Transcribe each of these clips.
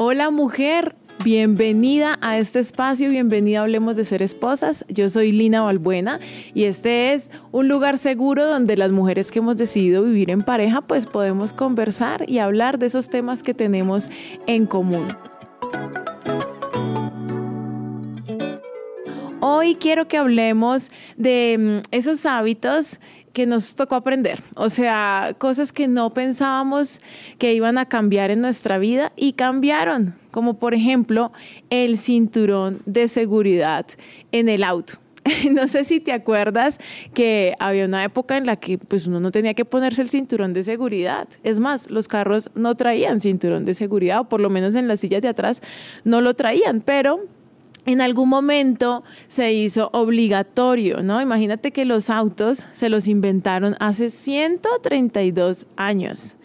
Hola mujer, bienvenida a este espacio, bienvenida a Hablemos de Ser Esposas. Yo soy Lina Balbuena y este es un lugar seguro donde las mujeres que hemos decidido vivir en pareja pues podemos conversar y hablar de esos temas que tenemos en común. Hoy quiero que hablemos de mm, esos hábitos que nos tocó aprender, o sea, cosas que no pensábamos que iban a cambiar en nuestra vida y cambiaron, como por ejemplo el cinturón de seguridad en el auto. No sé si te acuerdas que había una época en la que pues uno no tenía que ponerse el cinturón de seguridad. Es más, los carros no traían cinturón de seguridad, o por lo menos en las sillas de atrás no lo traían, pero en algún momento se hizo obligatorio, ¿no? Imagínate que los autos se los inventaron hace 132 años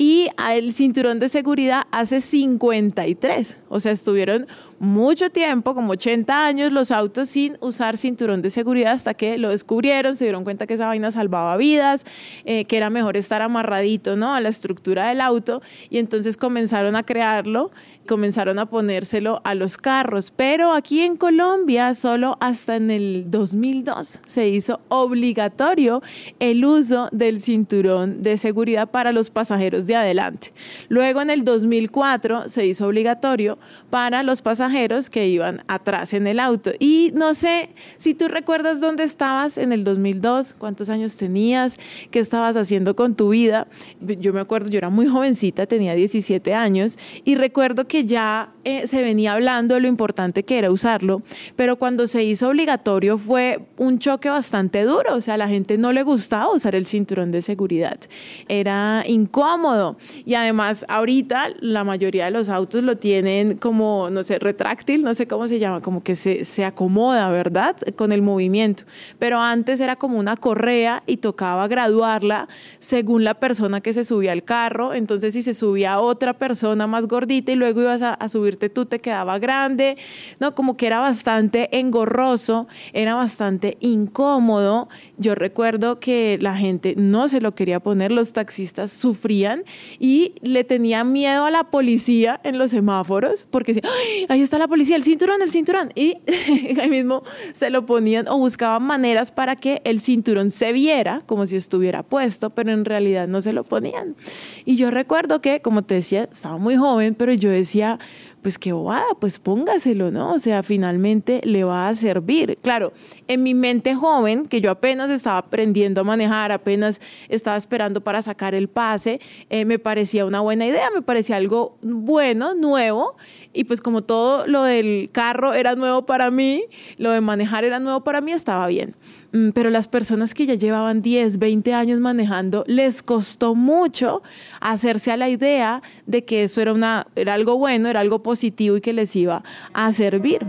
y el cinturón de seguridad hace 53. O sea, estuvieron mucho tiempo, como 80 años, los autos sin usar cinturón de seguridad hasta que lo descubrieron, se dieron cuenta que esa vaina salvaba vidas, eh, que era mejor estar amarradito ¿no? a la estructura del auto y entonces comenzaron a crearlo comenzaron a ponérselo a los carros, pero aquí en Colombia solo hasta en el 2002 se hizo obligatorio el uso del cinturón de seguridad para los pasajeros de adelante. Luego en el 2004 se hizo obligatorio para los pasajeros que iban atrás en el auto. Y no sé si tú recuerdas dónde estabas en el 2002, cuántos años tenías, qué estabas haciendo con tu vida. Yo me acuerdo, yo era muy jovencita, tenía 17 años y recuerdo que ya eh, se venía hablando de lo importante que era usarlo, pero cuando se hizo obligatorio fue un choque bastante duro, o sea, a la gente no le gustaba usar el cinturón de seguridad, era incómodo. Y además ahorita la mayoría de los autos lo tienen como, no sé, retráctil, no sé cómo se llama, como que se, se acomoda, ¿verdad? Con el movimiento, pero antes era como una correa y tocaba graduarla según la persona que se subía al carro, entonces si se subía otra persona más gordita y luego ibas a, subirte tú, te quedaba grande, ¿no? Como que era bastante engorroso, era bastante incómodo. Yo recuerdo que la gente no se lo quería poner, los taxistas sufrían y le tenían miedo a la policía en los semáforos porque decían, ahí está la policía, el cinturón, el cinturón. Y ahí mismo se lo ponían o buscaban maneras para que el cinturón se viera como si estuviera puesto, pero en realidad no se lo ponían. Y yo recuerdo que, como te decía, estaba muy joven, pero yo decía, decía, pues qué bobada, pues póngaselo, ¿no? O sea, finalmente le va a servir. Claro, en mi mente joven, que yo apenas estaba aprendiendo a manejar, apenas estaba esperando para sacar el pase, eh, me parecía una buena idea, me parecía algo bueno, nuevo, y pues como todo lo del carro era nuevo para mí, lo de manejar era nuevo para mí, estaba bien. Mm, pero las personas que ya llevaban 10, 20 años manejando, les costó mucho hacerse a la idea de que eso era, una, era algo bueno, era algo positivo y que les iba a servir.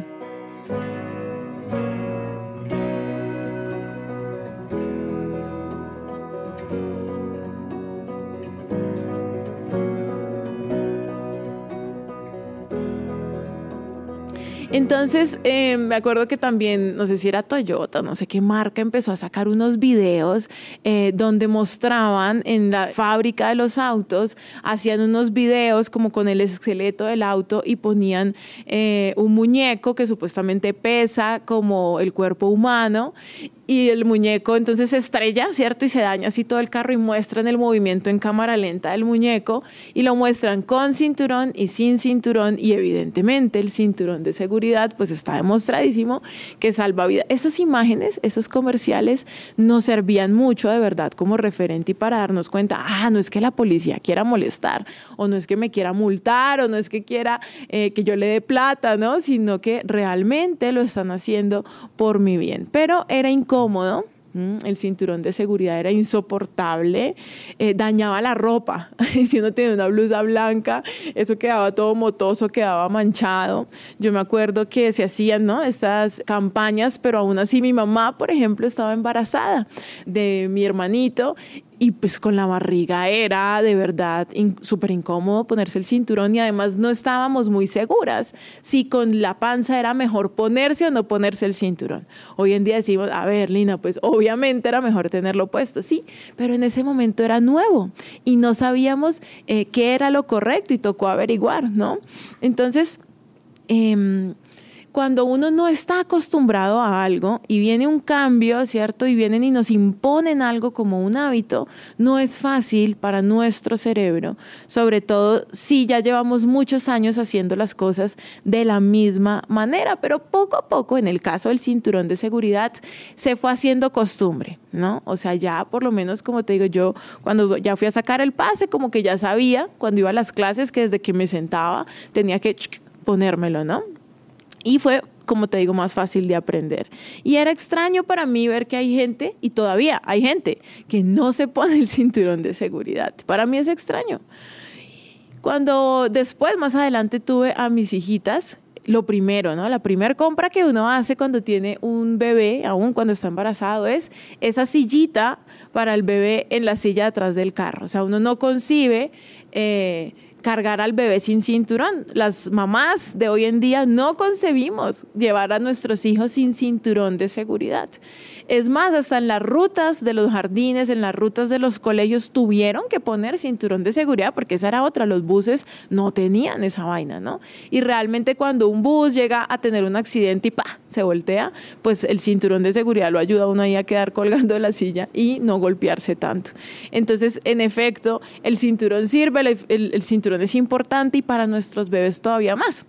Entonces, eh, me acuerdo que también, no sé si era Toyota, no sé qué marca, empezó a sacar unos videos eh, donde mostraban en la fábrica de los autos, hacían unos videos como con el esqueleto del auto y ponían eh, un muñeco que supuestamente pesa como el cuerpo humano y el muñeco entonces se estrella, ¿cierto? Y se daña así todo el carro y muestran el movimiento en cámara lenta del muñeco y lo muestran con cinturón y sin cinturón y evidentemente el cinturón de seguridad pues está demostradísimo que salva vida. Esas imágenes, esos comerciales nos servían mucho de verdad como referente y para darnos cuenta, ah, no es que la policía quiera molestar o no es que me quiera multar o no es que quiera eh, que yo le dé plata, ¿no? Sino que realmente lo están haciendo por mi bien. Pero era incómodo el cinturón de seguridad era insoportable, eh, dañaba la ropa. Si uno tenía una blusa blanca, eso quedaba todo motoso, quedaba manchado. Yo me acuerdo que se hacían ¿no? estas campañas, pero aún así mi mamá, por ejemplo, estaba embarazada de mi hermanito y pues con la barriga era de verdad súper incómodo ponerse el cinturón y además no estábamos muy seguras si con la panza era mejor ponerse o no ponerse el cinturón. Hoy en día decimos, a ver, Lina, pues obviamente era mejor tenerlo puesto, sí, pero en ese momento era nuevo y no sabíamos eh, qué era lo correcto y tocó averiguar, ¿no? Entonces, eh, cuando uno no está acostumbrado a algo y viene un cambio, ¿cierto? Y vienen y nos imponen algo como un hábito, no es fácil para nuestro cerebro, sobre todo si ya llevamos muchos años haciendo las cosas de la misma manera, pero poco a poco, en el caso del cinturón de seguridad, se fue haciendo costumbre, ¿no? O sea, ya por lo menos, como te digo yo, cuando ya fui a sacar el pase, como que ya sabía cuando iba a las clases que desde que me sentaba tenía que ponérmelo, ¿no? Y fue, como te digo, más fácil de aprender. Y era extraño para mí ver que hay gente, y todavía hay gente, que no se pone el cinturón de seguridad. Para mí es extraño. Cuando después, más adelante, tuve a mis hijitas, lo primero, ¿no? La primera compra que uno hace cuando tiene un bebé, aún cuando está embarazado, es esa sillita para el bebé en la silla atrás del carro. O sea, uno no concibe... Eh, cargar al bebé sin cinturón. Las mamás de hoy en día no concebimos llevar a nuestros hijos sin cinturón de seguridad. Es más, hasta en las rutas de los jardines, en las rutas de los colegios, tuvieron que poner cinturón de seguridad porque esa era otra. Los buses no tenían esa vaina, ¿no? Y realmente cuando un bus llega a tener un accidente y ¡pa! se voltea, pues el cinturón de seguridad lo ayuda a uno ahí a quedar colgando de la silla y no golpearse tanto. Entonces, en efecto, el cinturón sirve, el, el cinturón es importante y para nuestros bebés todavía más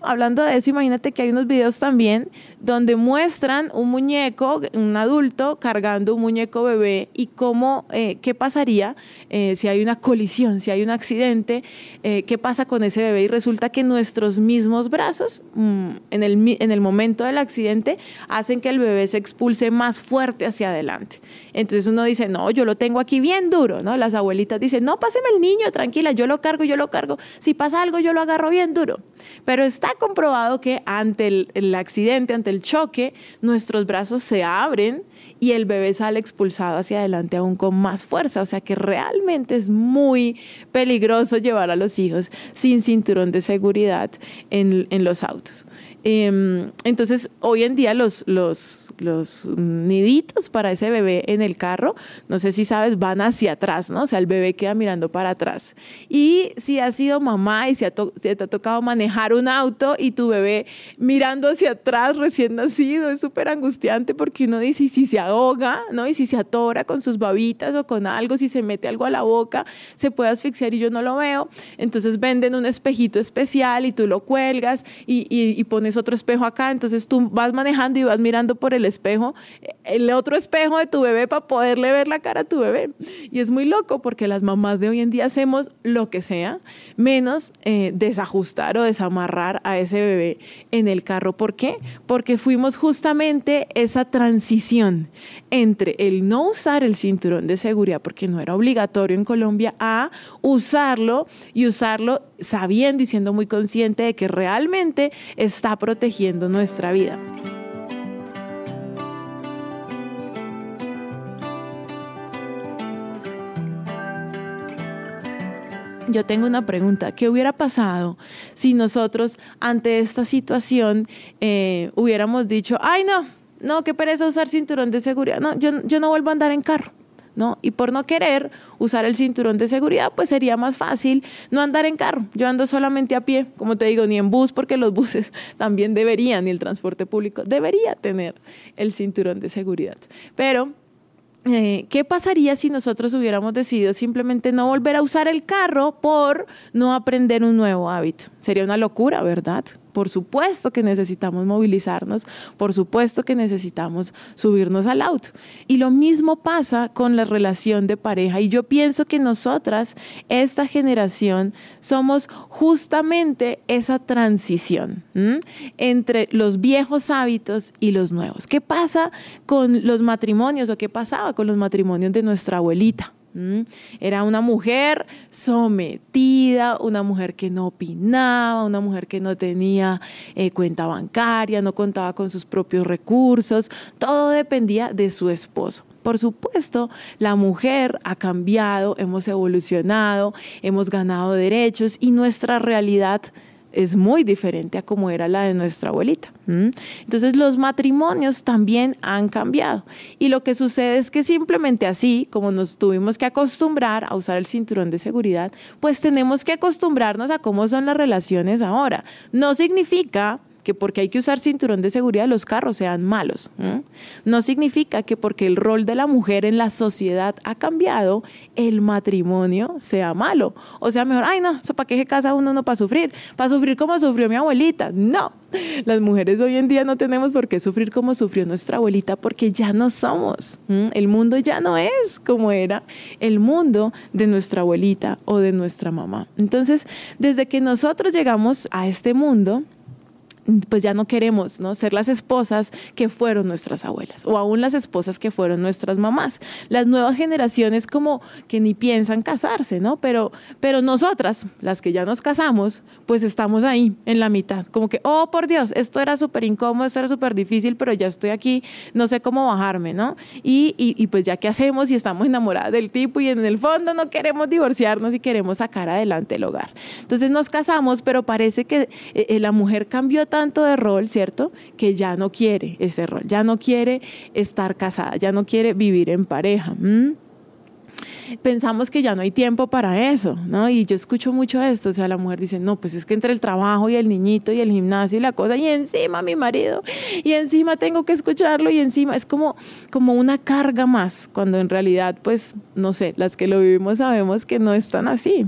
hablando de eso, imagínate que hay unos videos también donde muestran un muñeco, un adulto cargando un muñeco bebé y cómo, eh, qué pasaría eh, si hay una colisión, si hay un accidente, eh, qué pasa con ese bebé. Y resulta que nuestros mismos brazos, mm, en, el, en el momento del accidente, hacen que el bebé se expulse más fuerte hacia adelante. Entonces uno dice, no, yo lo tengo aquí bien duro, ¿no? Las abuelitas dicen, no, páseme el niño, tranquila, yo lo cargo, yo lo cargo. Si pasa algo, yo lo agarro bien duro. Pero está comprobado que ante el, accidente, ante el choque, nuestros brazos se abren y el bebé sale expulsado hacia adelante aún con más fuerza. O sea que realmente es muy peligroso llevar a los hijos sin cinturón de seguridad en, los autos. Em, entonces, hoy en día los, los, los niditos para ese bebé en el carro, no sé si sabes, van hacia atrás, ¿no? O sea, el bebé queda mirando para atrás. Y si has sido mamá y si, te ha tocado manejar un auto y tu bebé mirando hacia atrás recién nacido, es súper angustiante porque uno dice, y si se ahoga, ¿no? Y si se atora con sus babitas o con algo, si se mete algo a la boca, se puede asfixiar y yo no lo veo. Entonces venden un espejito especial y tú lo cuelgas y, y pones otro espejo acá, entonces tú vas manejando y vas mirando por el espejo, el otro espejo de tu bebé para poderle ver la cara a tu bebé. Y es muy loco porque las mamás de hoy en día hacemos lo que sea, menos eh, desajustar o desamarrar a ese bebé en el carro. ¿Por qué? Porque fuimos justamente esa transición entre el no usar el cinturón de seguridad, porque no era obligatorio en Colombia, a usarlo y usarlo sabiendo y siendo muy consciente de que realmente está protegiendo nuestra vida. Yo tengo una pregunta. ¿Qué hubiera pasado si nosotros ante esta situación eh, hubiéramos dicho, ay no, no, qué pereza usar cinturón de seguridad. No, yo, yo no vuelvo a andar en carro. ¿No? Y por no querer usar el cinturón de seguridad, pues sería más fácil no andar en carro. Yo ando solamente a pie, como te digo, ni en bus, porque los buses también deberían, y el transporte público debería tener el cinturón de seguridad. Pero eh, ¿qué pasaría si nosotros hubiéramos decidido simplemente no volver a usar el carro por no aprender un nuevo hábito? Sería una locura, ¿verdad? Por supuesto que necesitamos movilizarnos, por supuesto que necesitamos subirnos al auto. Y lo mismo pasa con la relación de pareja. Y yo pienso que nosotras, esta generación, somos justamente esa transición entre los viejos hábitos y los nuevos. ¿Qué pasa con los matrimonios o qué pasaba con los matrimonios de nuestra abuelita? Era una mujer sometida, una mujer que no opinaba, una mujer que no tenía eh, cuenta bancaria, no contaba con sus propios recursos, todo dependía de su esposo. Por supuesto, la mujer ha cambiado, hemos evolucionado, hemos ganado derechos y nuestra realidad es muy diferente a como era la de nuestra abuelita. Entonces los matrimonios también han cambiado. Y lo que sucede es que simplemente así, como nos tuvimos que acostumbrar a usar el cinturón de seguridad, pues tenemos que acostumbrarnos a cómo son las relaciones ahora. No significa que porque hay que usar cinturón de seguridad los carros sean malos. No significa que porque el rol de la mujer en la sociedad ha cambiado, el matrimonio sea malo. O sea, mejor, ay no, ¿para qué se casa uno no para sufrir? Para sufrir como sufrió mi abuelita. No, las mujeres hoy en día no tenemos por qué sufrir como sufrió nuestra abuelita porque ya no somos. El mundo ya no es como era el mundo de nuestra abuelita o de nuestra mamá. Entonces, desde que nosotros llegamos a este mundo, pues ya no queremos ¿no? ser las esposas que fueron nuestras abuelas o aún las esposas que fueron nuestras mamás. Las nuevas generaciones como que ni piensan casarse, ¿no? Pero, pero nosotras, las que ya nos casamos, pues estamos ahí en la mitad, como que, oh, por Dios, esto era súper incómodo, esto era súper difícil, pero ya estoy aquí, no sé cómo bajarme, ¿no? Y, y, pues ya qué hacemos y estamos enamoradas del tipo y en el fondo no queremos divorciarnos y queremos sacar adelante el hogar. Entonces nos casamos, pero parece que eh, eh, la mujer cambió tanto de rol, ¿cierto? Que ya no quiere ese rol, ya no quiere estar casada, ya no quiere vivir en pareja. pensamos que ya no hay tiempo para eso, ¿no? Y yo escucho mucho esto, o sea, la mujer dice, no, pues es que entre el trabajo y el niñito y el gimnasio y la cosa, y encima mi marido, y encima tengo que escucharlo, y encima es como, como una carga más, cuando en realidad, pues, no sé, las que lo vivimos sabemos que no es tan así.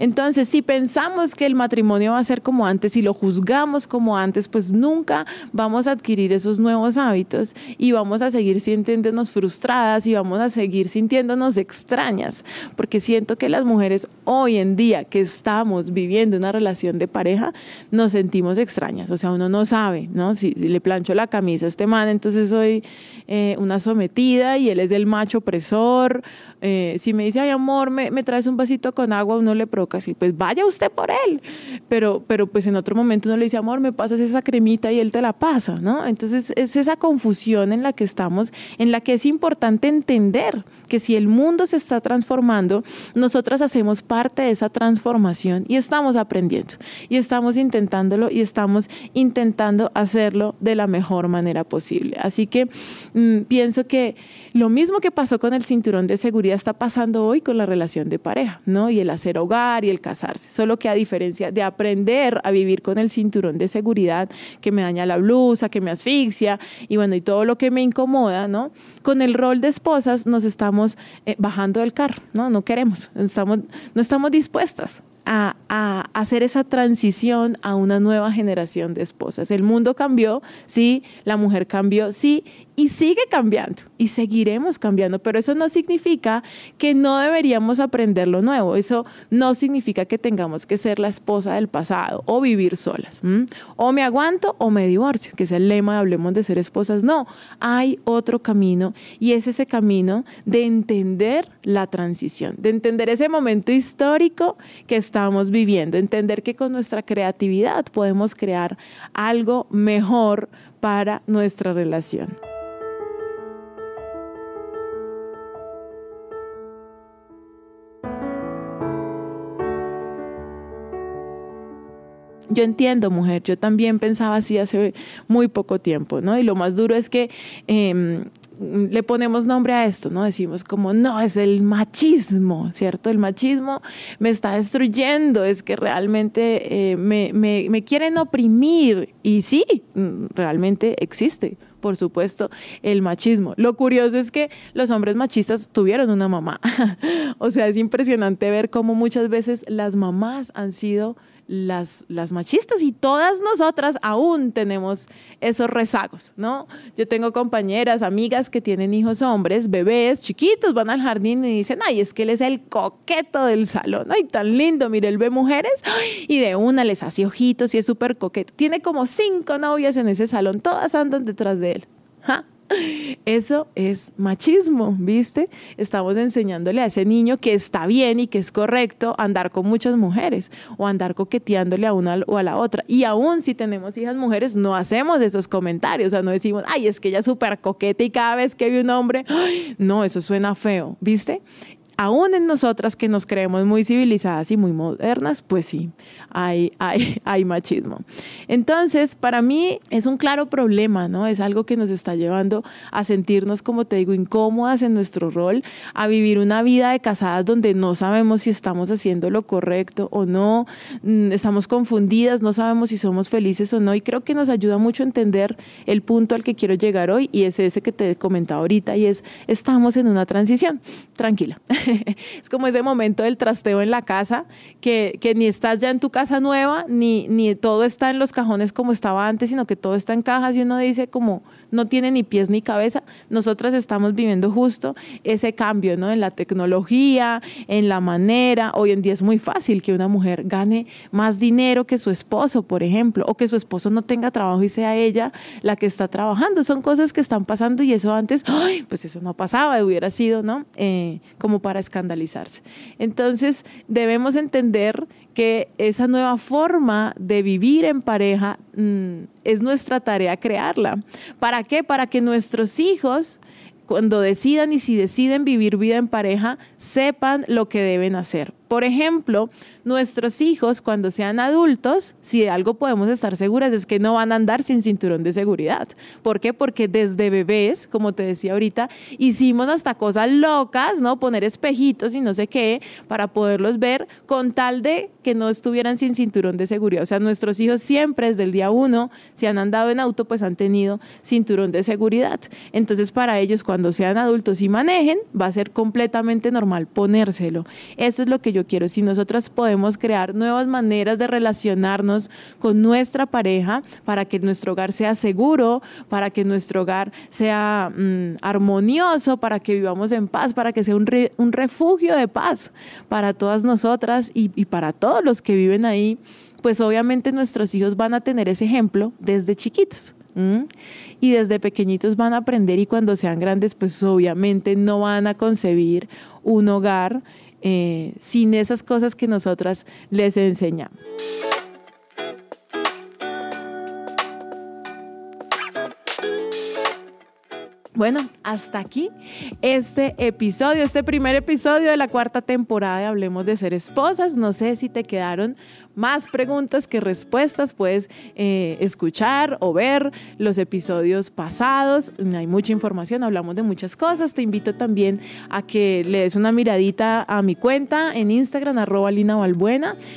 Entonces, si pensamos que el matrimonio va a ser como antes y lo juzgamos como antes, pues nunca vamos a adquirir esos nuevos hábitos y vamos a seguir sintiéndonos frustradas y vamos a seguir sintiéndonos extrañas, porque siento que las mujeres hoy en día que estamos viviendo una relación de pareja, nos sentimos extrañas, o sea, uno no sabe, ¿no? Si, le plancho la camisa a este man, entonces soy eh, una sometida y él es el macho opresor, eh, si me dice, ay amor, me, me traes un vasito con agua, uno le provoca así, pues vaya usted por él. Pero, pero pues en otro momento uno le dice, amor, me pasas esa cremita y él te la pasa, ¿no? Entonces es esa confusión en la que estamos, en la que es importante entender que si el mundo se está transformando, nosotras hacemos parte de esa transformación y estamos aprendiendo y estamos intentándolo y estamos intentando hacerlo de la mejor manera posible. Así que mm, pienso que lo mismo que pasó con el cinturón de seguridad está pasando hoy con la relación de pareja, ¿no? Y el hacer hogar y el casarse. Solo que a diferencia de aprender a vivir con el cinturón de seguridad que me daña la blusa, que me asfixia y bueno, y todo lo que me incomoda, ¿no? Con el rol de esposas nos estamos eh, bajando del carro, ¿no? No queremos, estamos, no estamos dispuestas a, a, hacer esa transición a una nueva generación de esposas. El mundo cambió, sí, la mujer cambió, sí, y sigue cambiando y seguiremos cambiando, pero eso no significa que no deberíamos aprender lo nuevo, eso no significa que tengamos que ser la esposa del pasado o vivir solas, o me aguanto o me divorcio, que es el lema de hablemos de ser esposas, no, hay otro camino y es ese camino de entender la transición, de entender ese momento histórico que estamos viviendo, entender que con nuestra creatividad podemos crear algo mejor para nuestra relación. Yo entiendo, mujer, yo también pensaba así hace muy poco tiempo, ¿no? Y lo más duro es que em, le ponemos nombre a esto, ¿no? Decimos como, no, es el machismo, ¿cierto? El machismo me está destruyendo, es que realmente eh, me, me quieren oprimir. Y sí, realmente existe por supuesto, el machismo. Lo curioso es que los hombres machistas tuvieron una mamá. o sea, es impresionante ver cómo muchas veces las mamás han sido las, las machistas y todas nosotras aún tenemos esos rezagos, ¿no? Yo tengo compañeras, amigas que tienen hijos hombres, bebés, chiquitos, van al jardín y dicen, ay, es que él es el coqueto del salón, ay, tan lindo, mire, él ve mujeres y de una les hace ojitos y es súper coqueto. Tiene como cinco novias en ese salón, todas andan detrás de él. Eso es machismo, ¿viste? Estamos enseñándole a ese niño que está bien y que es correcto andar con muchas mujeres o andar coqueteándole a una o a la otra. Y aún si tenemos hijas mujeres, no hacemos esos comentarios. O sea, no decimos, ay, es que ella es súper coqueta y cada vez que ve un hombre, no, eso suena feo, ¿viste? Aún en nosotras que nos creemos muy civilizadas y muy modernas, pues sí, hay, hay, hay machismo. Entonces, para mí es un claro problema, ¿no? Es algo que nos está llevando a sentirnos, como te digo, incómodas en nuestro rol, a vivir una vida de casadas donde no sabemos si estamos haciendo lo correcto o no, mm, estamos confundidas, no sabemos si somos felices o no, y creo que nos ayuda mucho a entender el punto al que quiero llegar hoy, y es ese que te he comentado ahorita, y es, estamos en una transición, tranquila. es como ese momento del trasteo en la casa, que, que, ni estás ya en tu casa nueva, ni, ni todo está en los cajones como estaba antes, sino que todo está en cajas y uno dice como no tiene ni pies ni cabeza. Nosotras estamos viviendo justo ese cambio, ¿no? En la tecnología, en la manera. Hoy en día es muy fácil que una mujer gane más dinero que su esposo, por ejemplo, o que su esposo no tenga trabajo y sea ella la que está trabajando. Son cosas que están pasando y eso antes, ¡ay! pues eso no pasaba, hubiera sido, ¿no? Eh, como para escandalizarse. Entonces, debemos entender que esa nueva forma de vivir en pareja mm, es nuestra tarea crearla. ¿Para qué? Para que nuestros hijos cuando decidan y si deciden vivir vida en pareja, sepan lo que deben hacer. Por ejemplo, nuestros hijos cuando sean adultos, si de algo podemos estar seguras es que no van a andar sin cinturón de seguridad. ¿Por qué? Porque desde bebés, como te decía ahorita, hicimos hasta cosas locas, ¿no? Poner espejitos y no sé qué para poderlos ver con tal de que no estuvieran sin cinturón de seguridad. O sea, nuestros hijos siempre desde el día uno, si han andado en auto, pues han tenido cinturón de seguridad. Entonces, para ellos, cuando sean adultos y manejen, va a ser completamente normal ponérselo. Eso es lo que yo quiero. Si nosotras podemos crear nuevas maneras de relacionarnos con nuestra pareja para que nuestro hogar sea seguro, para que nuestro hogar sea mm, armonioso, para que vivamos en paz, para que sea un refugio de paz para todas nosotras y, para todos los que viven ahí, pues obviamente nuestros hijos van a tener ese ejemplo desde chiquitos. Y desde pequeñitos van a aprender y cuando sean grandes, pues obviamente no van a concebir un hogar eh, sin esas cosas que nosotras les enseñamos. Bueno, hasta aquí este episodio, este primer episodio de la cuarta temporada de Hablemos de Ser Esposas. No sé si te quedaron más preguntas que respuestas. Puedes eh, escuchar o ver los episodios pasados. Hay mucha información, hablamos de muchas cosas. Te invito también a que le des una miradita a mi cuenta en Instagram, arroba Lina.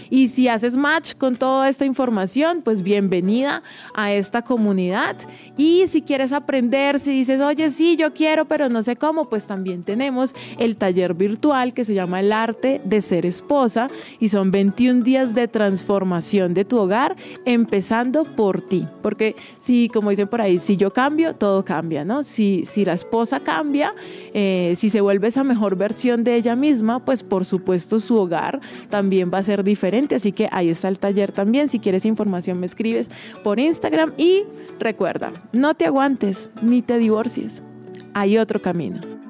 Y si haces match con toda esta información, pues bienvenida a esta comunidad. Y si quieres aprender, si dices, oye, sí, yo quiero, pero no sé cómo, pues también tenemos el taller virtual que se llama El arte de ser esposa y son 21 días de transformación de tu hogar, empezando por ti. Porque si, como dicen por ahí, si yo cambio, todo cambia, ¿no? Si, si la esposa cambia, eh, si se vuelve esa mejor versión de ella misma, pues por supuesto su hogar también va a ser diferente. Así que ahí está el taller también. Si quieres información, me escribes por Instagram y recuerda, no te aguantes ni te divorcies hay otro camino.